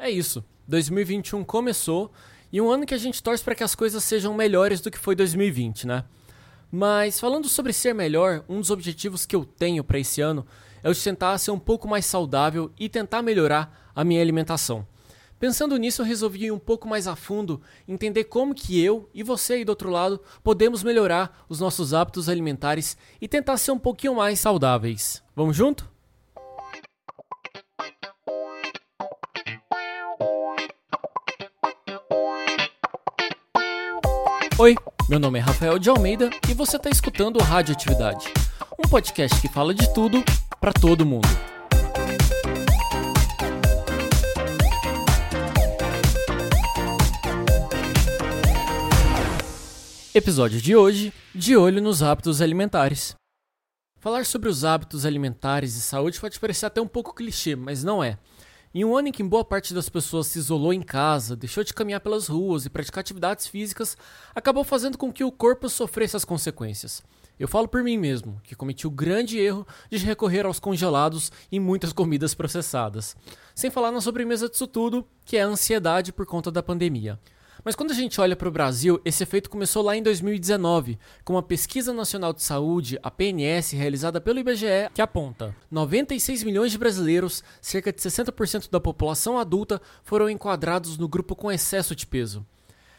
É isso. 2021 começou e um ano que a gente torce para que as coisas sejam melhores do que foi 2020, né? Mas falando sobre ser melhor, um dos objetivos que eu tenho para esse ano é o de tentar ser um pouco mais saudável e tentar melhorar a minha alimentação. Pensando nisso, eu resolvi ir um pouco mais a fundo, entender como que eu e você aí do outro lado podemos melhorar os nossos hábitos alimentares e tentar ser um pouquinho mais saudáveis. Vamos junto? Oi, meu nome é Rafael de Almeida e você está escutando Radioatividade, um podcast que fala de tudo para todo mundo. Episódio de hoje: De olho nos hábitos alimentares. Falar sobre os hábitos alimentares e saúde pode parecer até um pouco clichê, mas não é. Em um ano em que boa parte das pessoas se isolou em casa, deixou de caminhar pelas ruas e praticar atividades físicas, acabou fazendo com que o corpo sofresse as consequências. Eu falo por mim mesmo, que cometi o grande erro de recorrer aos congelados e muitas comidas processadas. Sem falar na sobremesa disso tudo, que é a ansiedade por conta da pandemia. Mas quando a gente olha para o Brasil, esse efeito começou lá em 2019, com uma pesquisa nacional de saúde, a PNS, realizada pelo IBGE, que aponta 96 milhões de brasileiros, cerca de 60% da população adulta, foram enquadrados no grupo com excesso de peso.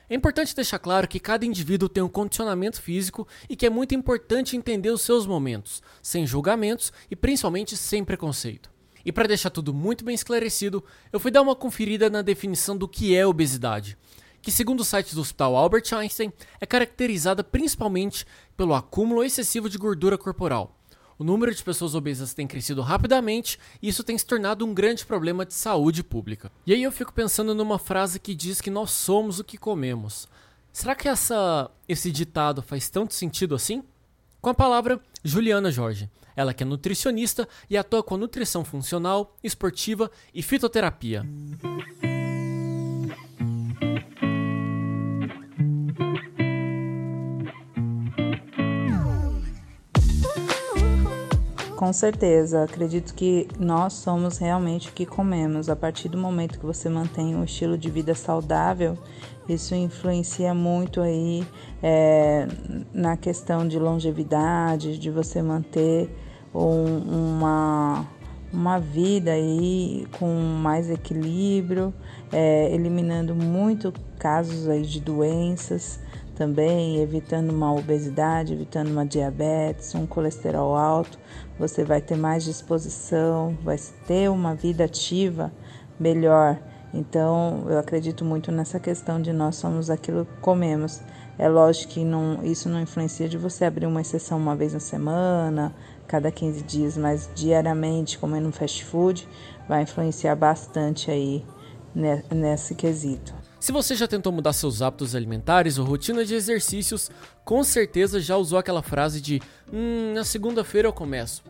É importante deixar claro que cada indivíduo tem um condicionamento físico e que é muito importante entender os seus momentos, sem julgamentos e principalmente sem preconceito. E para deixar tudo muito bem esclarecido, eu fui dar uma conferida na definição do que é obesidade que, segundo o site do Hospital Albert Einstein, é caracterizada principalmente pelo acúmulo excessivo de gordura corporal. O número de pessoas obesas tem crescido rapidamente e isso tem se tornado um grande problema de saúde pública. E aí eu fico pensando numa frase que diz que nós somos o que comemos. Será que essa, esse ditado faz tanto sentido assim? Com a palavra, Juliana Jorge. Ela que é nutricionista e atua com nutrição funcional, esportiva e fitoterapia. Com certeza, acredito que nós somos realmente o que comemos. A partir do momento que você mantém um estilo de vida saudável, isso influencia muito aí é, na questão de longevidade, de você manter um, uma, uma vida aí com mais equilíbrio, é, eliminando muito casos aí de doenças também, evitando uma obesidade, evitando uma diabetes, um colesterol alto, você vai ter mais disposição, vai ter uma vida ativa melhor. Então, eu acredito muito nessa questão de nós somos aquilo que comemos. É lógico que não, isso não influencia de você abrir uma exceção uma vez na semana, cada 15 dias, mas diariamente comendo fast food vai influenciar bastante aí nesse quesito. Se você já tentou mudar seus hábitos alimentares ou rotina de exercícios, com certeza já usou aquela frase de hum, na segunda-feira eu começo.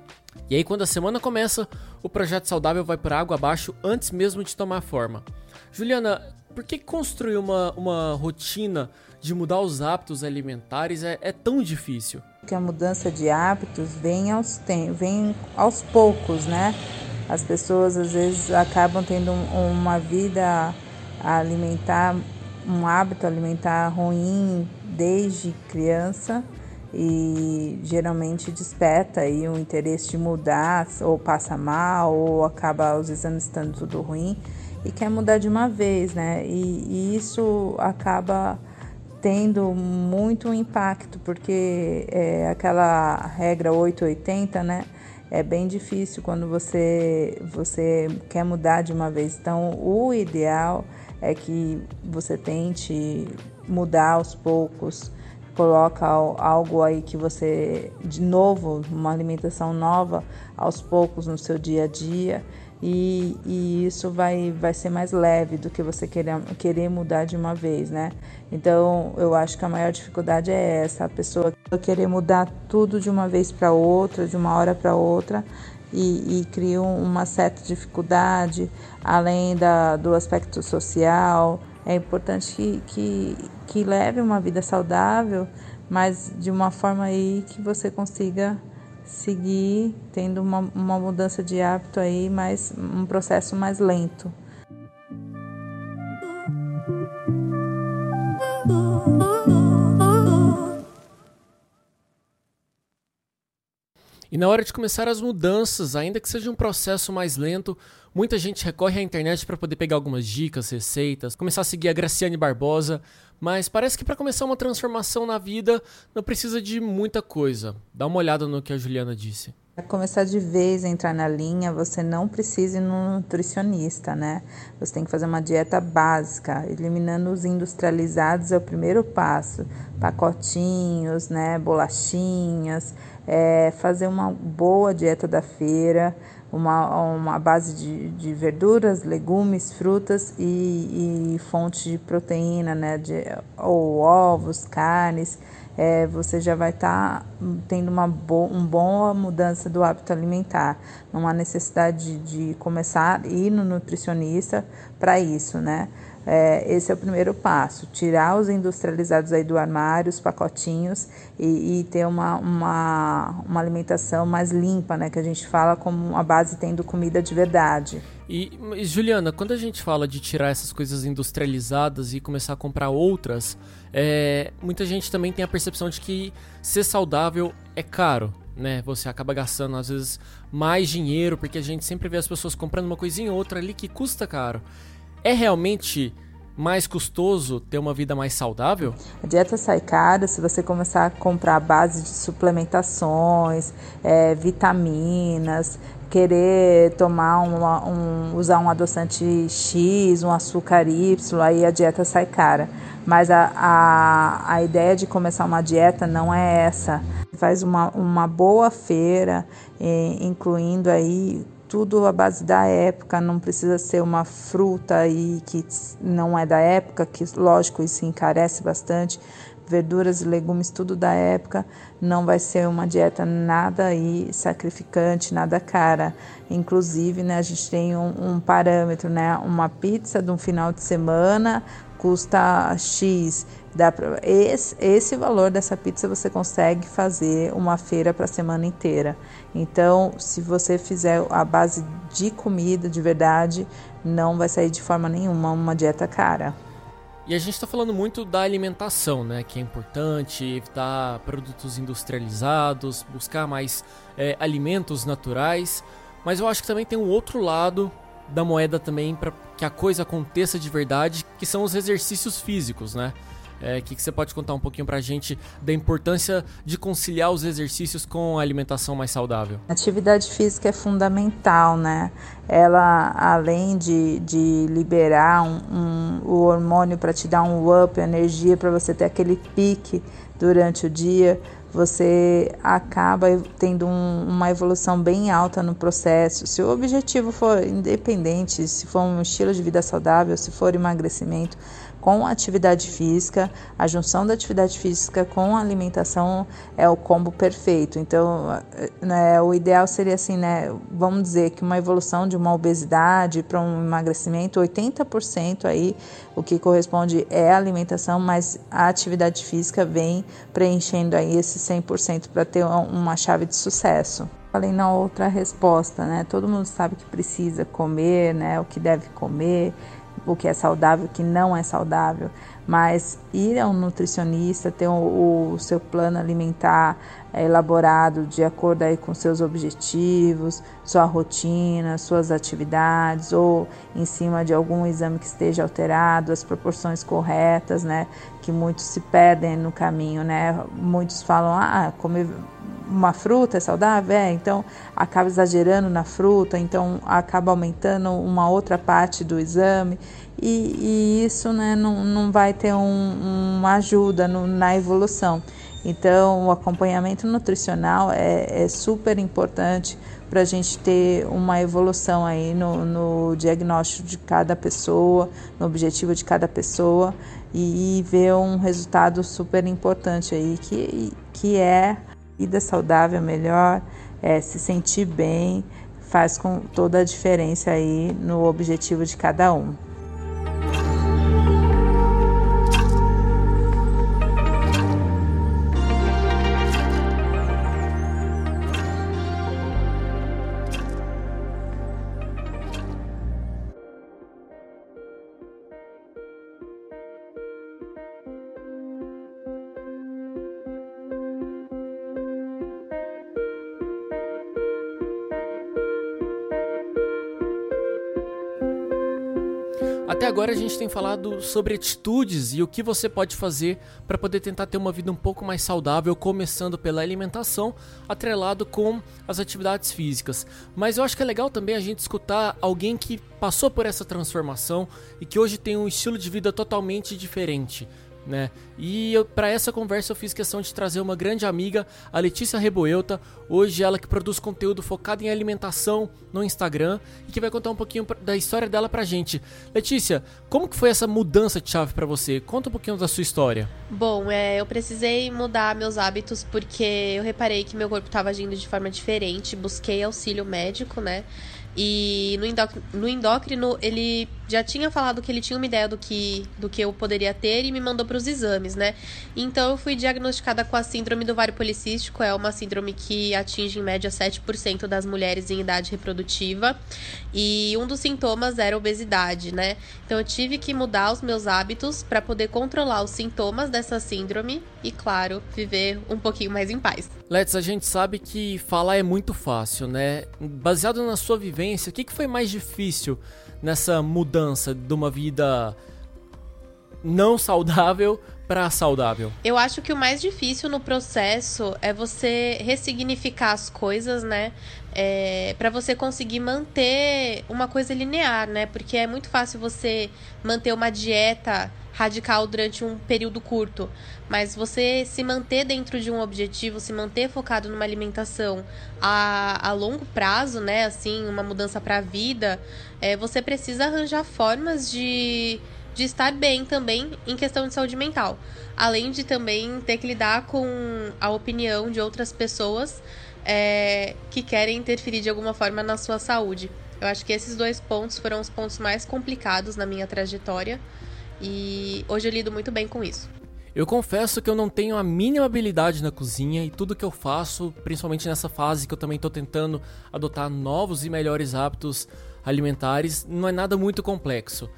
E aí, quando a semana começa, o projeto saudável vai por água abaixo antes mesmo de tomar forma. Juliana, por que construir uma, uma rotina de mudar os hábitos alimentares é, é tão difícil? Porque a mudança de hábitos vem aos, tem, vem aos poucos, né? As pessoas às vezes acabam tendo uma vida alimentar um hábito alimentar ruim desde criança e geralmente desperta aí o interesse de mudar ou passa mal ou acaba os exames estando tudo ruim e quer mudar de uma vez, né? E, e isso acaba tendo muito impacto porque é aquela regra 880, né? É bem difícil quando você você quer mudar de uma vez. Então, o ideal é que você tente mudar aos poucos, coloca algo aí que você de novo, uma alimentação nova aos poucos no seu dia a dia e, e, isso vai, vai ser mais leve do que você querer, querer mudar de uma vez, né? Então eu acho que a maior dificuldade é essa, a pessoa querer mudar tudo de uma vez para outra, de uma hora para outra e, e criam uma certa dificuldade, além da, do aspecto social. É importante que, que, que leve uma vida saudável, mas de uma forma aí que você consiga seguir tendo uma, uma mudança de hábito aí, mas um processo mais lento. E na hora de começar as mudanças, ainda que seja um processo mais lento, muita gente recorre à internet para poder pegar algumas dicas, receitas, começar a seguir a Graciane Barbosa, mas parece que para começar uma transformação na vida não precisa de muita coisa. Dá uma olhada no que a Juliana disse. Para começar de vez a entrar na linha, você não precisa ir no nutricionista, né? Você tem que fazer uma dieta básica, eliminando os industrializados é o primeiro passo. Pacotinhos, né? Bolachinhas, é, fazer uma boa dieta da feira, uma, uma base de, de verduras, legumes, frutas e, e fonte de proteína, né? De, ou ovos, carnes é, você já vai estar tá tendo uma, bo uma boa mudança do hábito alimentar. Não há necessidade de, de começar a ir no nutricionista para isso, né? É, esse é o primeiro passo, tirar os industrializados aí do armário, os pacotinhos e, e, ter uma, uma, uma alimentação mais limpa, né? Que a gente fala como a base tendo comida de verdade. E, Juliana, quando a gente fala de tirar essas coisas industrializadas e começar a comprar outras, é, muita gente também tem a percepção de que ser saudável é caro. Né? Você acaba gastando às vezes mais dinheiro porque a gente sempre vê as pessoas comprando uma coisinha ou outra ali que custa caro. É realmente mais custoso ter uma vida mais saudável? A dieta sai cara se você começar a comprar a base de suplementações, é, vitaminas, querer tomar uma, um, usar um adoçante X, um açúcar Y, aí a dieta sai cara. Mas a, a, a ideia de começar uma dieta não é essa. Faz uma, uma boa feira, eh, incluindo aí tudo à base da época, não precisa ser uma fruta aí que não é da época, que lógico isso encarece bastante, verduras e legumes tudo da época, não vai ser uma dieta nada aí sacrificante, nada cara. Inclusive, né, a gente tem um, um parâmetro, né, uma pizza de um final de semana custa X. Dá pra, esse, esse valor dessa pizza você consegue fazer uma feira para a semana inteira. Então, se você fizer a base de comida de verdade, não vai sair de forma nenhuma uma dieta cara. E a gente está falando muito da alimentação, né? Que é importante, evitar produtos industrializados, buscar mais é, alimentos naturais. Mas eu acho que também tem um outro lado da moeda também para que a coisa aconteça de verdade, que são os exercícios físicos, né? É, que, que você pode contar um pouquinho para a gente da importância de conciliar os exercícios com a alimentação mais saudável? atividade física é fundamental, né? Ela, além de, de liberar um, um, o hormônio para te dar um up, energia para você ter aquele pique durante o dia, você acaba tendo um, uma evolução bem alta no processo. Se o objetivo for independente, se for um estilo de vida saudável, se for emagrecimento, com atividade física, a junção da atividade física com a alimentação é o combo perfeito. Então, né, o ideal seria assim, né, vamos dizer que uma evolução de uma obesidade para um emagrecimento, 80% aí, o que corresponde é a alimentação, mas a atividade física vem preenchendo aí esse 100% para ter uma chave de sucesso. Falei na outra resposta, né? Todo mundo sabe que precisa comer, né? O que deve comer, o que é saudável, o que não é saudável, mas ir a um nutricionista, ter o, o seu plano alimentar é, elaborado de acordo aí com seus objetivos, sua rotina, suas atividades, ou em cima de algum exame que esteja alterado, as proporções corretas, né? Que muitos se perdem no caminho, né? Muitos falam, ah, comer uma fruta é saudável? É, então acaba exagerando na fruta, então acaba aumentando uma outra parte do exame e, e isso né, não, não vai ter um, uma ajuda no, na evolução. Então, o acompanhamento nutricional é, é super importante para a gente ter uma evolução aí no, no, diagnóstico de cada pessoa, no objetivo de cada pessoa e, e ver um resultado super importante aí, que, que é vida saudável melhor, é, se sentir bem, faz com toda a diferença aí no objetivo de cada um. Até agora a gente tem falado sobre atitudes e o que você pode fazer para poder tentar ter uma vida um pouco mais saudável, começando pela alimentação, atrelado com as atividades físicas. Mas eu acho que é legal também a gente escutar alguém que passou por essa transformação e que hoje tem um estilo de vida totalmente diferente né? E para essa conversa eu fiz questão de trazer uma grande amiga, a Letícia Reboelta, hoje ela que produz conteúdo focado em alimentação no Instagram e que vai contar um pouquinho da história dela pra gente. Letícia, como que foi essa mudança de chave para você? Conta um pouquinho da sua história. Bom, é, eu precisei mudar meus hábitos porque eu reparei que meu corpo estava agindo de forma diferente, busquei auxílio médico, né? E no endócrino, no endócrino, ele já tinha falado que ele tinha uma ideia do que, do que eu poderia ter e me mandou para os exames, né? Então eu fui diagnosticada com a síndrome do ovário policístico, é uma síndrome que atinge em média 7% das mulheres em idade reprodutiva. E um dos sintomas era obesidade, né? Então eu tive que mudar os meus hábitos para poder controlar os sintomas dessa síndrome e, claro, viver um pouquinho mais em paz. Let's, a gente sabe que falar é muito fácil, né? Baseado na sua vivência, o que, que foi mais difícil nessa mudança de uma vida não saudável para saudável? Eu acho que o mais difícil no processo é você ressignificar as coisas, né? É, para você conseguir manter uma coisa linear, né? Porque é muito fácil você manter uma dieta radical durante um período curto, mas você se manter dentro de um objetivo, se manter focado numa alimentação a, a longo prazo, né? Assim, uma mudança para a vida, é, você precisa arranjar formas de de estar bem também em questão de saúde mental. Além de também ter que lidar com a opinião de outras pessoas é, que querem interferir de alguma forma na sua saúde. Eu acho que esses dois pontos foram os pontos mais complicados na minha trajetória e hoje eu lido muito bem com isso. Eu confesso que eu não tenho a mínima habilidade na cozinha e tudo que eu faço, principalmente nessa fase que eu também estou tentando adotar novos e melhores hábitos alimentares, não é nada muito complexo.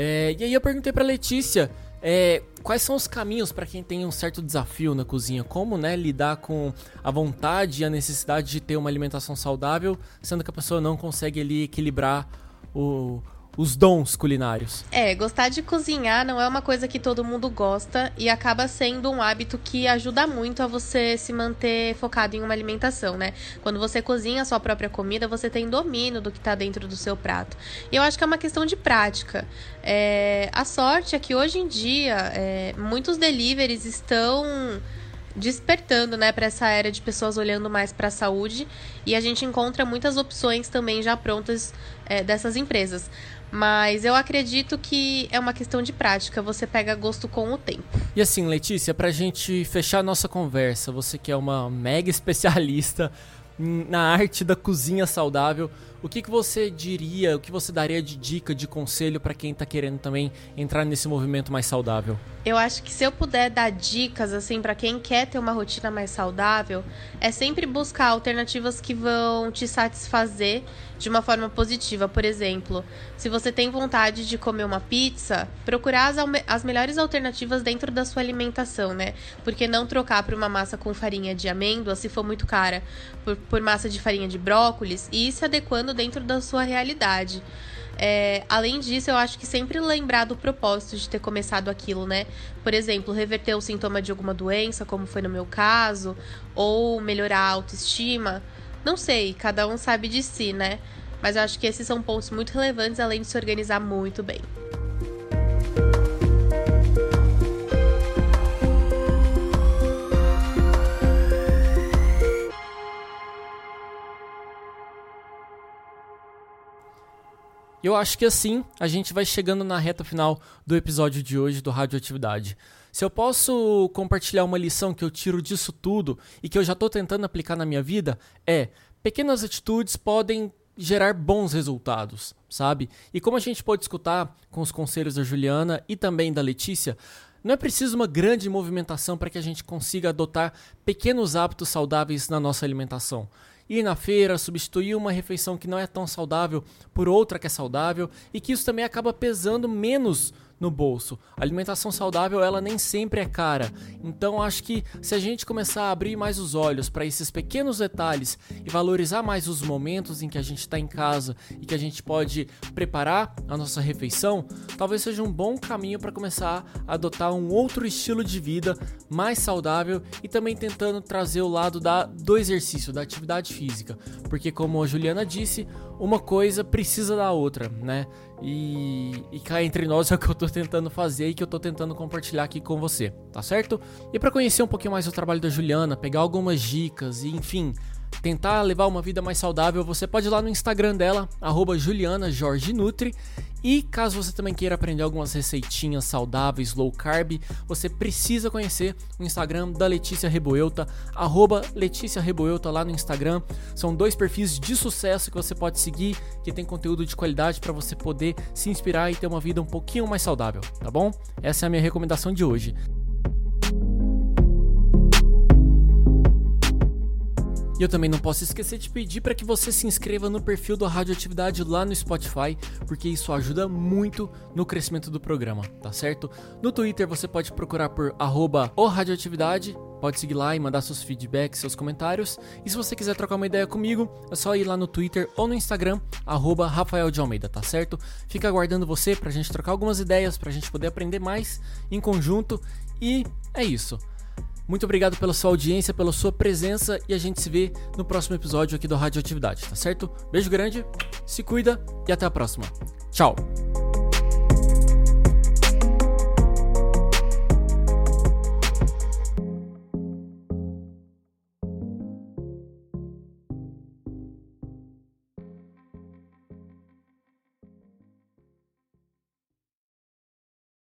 É, e aí eu perguntei para Letícia é, quais são os caminhos para quem tem um certo desafio na cozinha, como né, lidar com a vontade e a necessidade de ter uma alimentação saudável, sendo que a pessoa não consegue ali equilibrar o, os dons culinários. É, gostar de cozinhar não é uma coisa que todo mundo gosta e acaba sendo um hábito que ajuda muito a você se manter focado em uma alimentação, né? Quando você cozinha a sua própria comida, você tem domínio do que está dentro do seu prato. E eu acho que é uma questão de prática. É, a sorte é que hoje em dia é, muitos deliveries estão despertando, né, para essa era de pessoas olhando mais para a saúde e a gente encontra muitas opções também já prontas é, dessas empresas. Mas eu acredito que é uma questão de prática, você pega gosto com o tempo. E assim, Letícia, pra gente fechar a nossa conversa, você que é uma mega especialista na arte da cozinha saudável, o que, que você diria, o que você daria de dica, de conselho para quem está querendo também entrar nesse movimento mais saudável? Eu acho que se eu puder dar dicas assim para quem quer ter uma rotina mais saudável, é sempre buscar alternativas que vão te satisfazer de uma forma positiva. Por exemplo, se você tem vontade de comer uma pizza, procurar as, as melhores alternativas dentro da sua alimentação, né? Porque não trocar por uma massa com farinha de amêndoa, se for muito cara, por, por massa de farinha de brócolis e se adequando dentro da sua realidade. É, além disso, eu acho que sempre lembrar do propósito de ter começado aquilo, né? Por exemplo, reverter o sintoma de alguma doença, como foi no meu caso, ou melhorar a autoestima. Não sei, cada um sabe de si, né? Mas eu acho que esses são pontos muito relevantes, além de se organizar muito bem. Eu acho que assim a gente vai chegando na reta final do episódio de hoje do Radioatividade. Se eu posso compartilhar uma lição que eu tiro disso tudo e que eu já estou tentando aplicar na minha vida, é: pequenas atitudes podem gerar bons resultados, sabe? E como a gente pode escutar com os conselhos da Juliana e também da Letícia, não é preciso uma grande movimentação para que a gente consiga adotar pequenos hábitos saudáveis na nossa alimentação ir na feira, substituir uma refeição que não é tão saudável por outra que é saudável e que isso também acaba pesando menos no bolso. A alimentação saudável, ela nem sempre é cara. Então acho que se a gente começar a abrir mais os olhos para esses pequenos detalhes e valorizar mais os momentos em que a gente está em casa e que a gente pode preparar a nossa refeição, talvez seja um bom caminho para começar a adotar um outro estilo de vida mais saudável e também tentando trazer o lado da, do exercício, da atividade física. Porque como a Juliana disse, uma coisa precisa da outra, né? E, e cá entre nós é o que eu tô tentando fazer e que eu tô tentando compartilhar aqui com você, tá certo? E para conhecer um pouquinho mais o trabalho da Juliana, pegar algumas dicas e enfim, tentar levar uma vida mais saudável, você pode ir lá no Instagram dela, @juliana_jorge_nutri e caso você também queira aprender algumas receitinhas saudáveis, low carb, você precisa conhecer o Instagram da Letícia Reboelta, arroba Letícia Reboelta lá no Instagram. São dois perfis de sucesso que você pode seguir, que tem conteúdo de qualidade para você poder se inspirar e ter uma vida um pouquinho mais saudável, tá bom? Essa é a minha recomendação de hoje. E eu também não posso esquecer de pedir para que você se inscreva no perfil do Radioatividade lá no Spotify, porque isso ajuda muito no crescimento do programa, tá certo? No Twitter você pode procurar por arroba Radioatividade, pode seguir lá e mandar seus feedbacks, seus comentários. E se você quiser trocar uma ideia comigo, é só ir lá no Twitter ou no Instagram, arroba Rafael de Almeida, tá certo? Fica aguardando você pra gente trocar algumas ideias, pra gente poder aprender mais em conjunto. E é isso. Muito obrigado pela sua audiência, pela sua presença e a gente se vê no próximo episódio aqui do Radioatividade, tá certo? Beijo grande, se cuida e até a próxima. Tchau!